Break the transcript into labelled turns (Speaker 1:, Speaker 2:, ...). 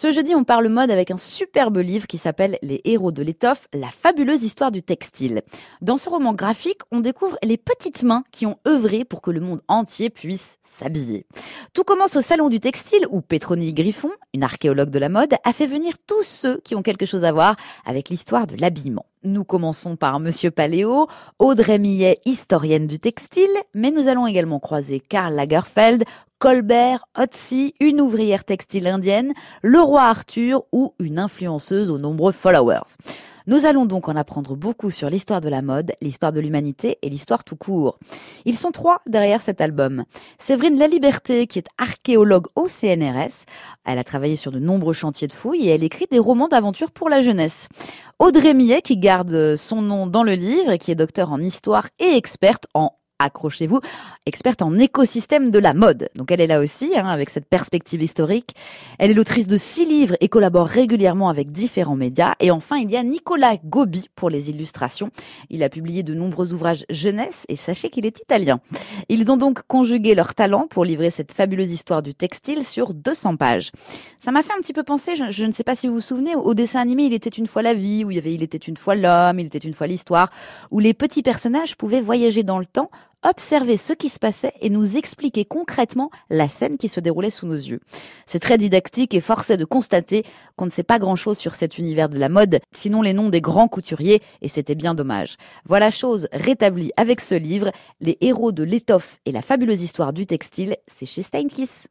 Speaker 1: Ce jeudi, on parle mode avec un superbe livre qui s'appelle Les héros de l'étoffe, la fabuleuse histoire du textile. Dans ce roman graphique, on découvre les petites mains qui ont œuvré pour que le monde entier puisse s'habiller. Tout commence au salon du textile où Pétronie Griffon, une archéologue de la mode, a fait venir tous ceux qui ont quelque chose à voir avec l'histoire de l'habillement. Nous commençons par Monsieur Paléo, Audrey Millet, historienne du textile, mais nous allons également croiser Karl Lagerfeld, Colbert, Otzi, une ouvrière textile indienne, le roi Arthur ou une influenceuse aux nombreux followers. Nous allons donc en apprendre beaucoup sur l'histoire de la mode, l'histoire de l'humanité et l'histoire tout court. Ils sont trois derrière cet album. Séverine Laliberté, qui est archéologue au CNRS. Elle a travaillé sur de nombreux chantiers de fouilles et elle écrit des romans d'aventure pour la jeunesse. Audrey Millet, qui garde son nom dans le livre et qui est docteur en histoire et experte en accrochez-vous, experte en écosystème de la mode. Donc elle est là aussi, hein, avec cette perspective historique. Elle est l'autrice de six livres et collabore régulièrement avec différents médias. Et enfin, il y a Nicolas Gobi pour les illustrations. Il a publié de nombreux ouvrages jeunesse et sachez qu'il est italien. Ils ont donc conjugué leur talent pour livrer cette fabuleuse histoire du textile sur 200 pages. Ça m'a fait un petit peu penser, je, je, ne sais pas si vous vous souvenez, au dessin animé Il était une fois la vie, où il y avait Il était une fois l'homme, Il était une fois l'histoire, où les petits personnages pouvaient voyager dans le temps observer ce qui se passait et nous expliquer concrètement la scène qui se déroulait sous nos yeux. C'est très didactique et force de constater qu'on ne sait pas grand-chose sur cet univers de la mode, sinon les noms des grands couturiers, et c'était bien dommage. Voilà chose rétablie avec ce livre, Les héros de l'étoffe et la fabuleuse histoire du textile, c'est chez Steinkiss.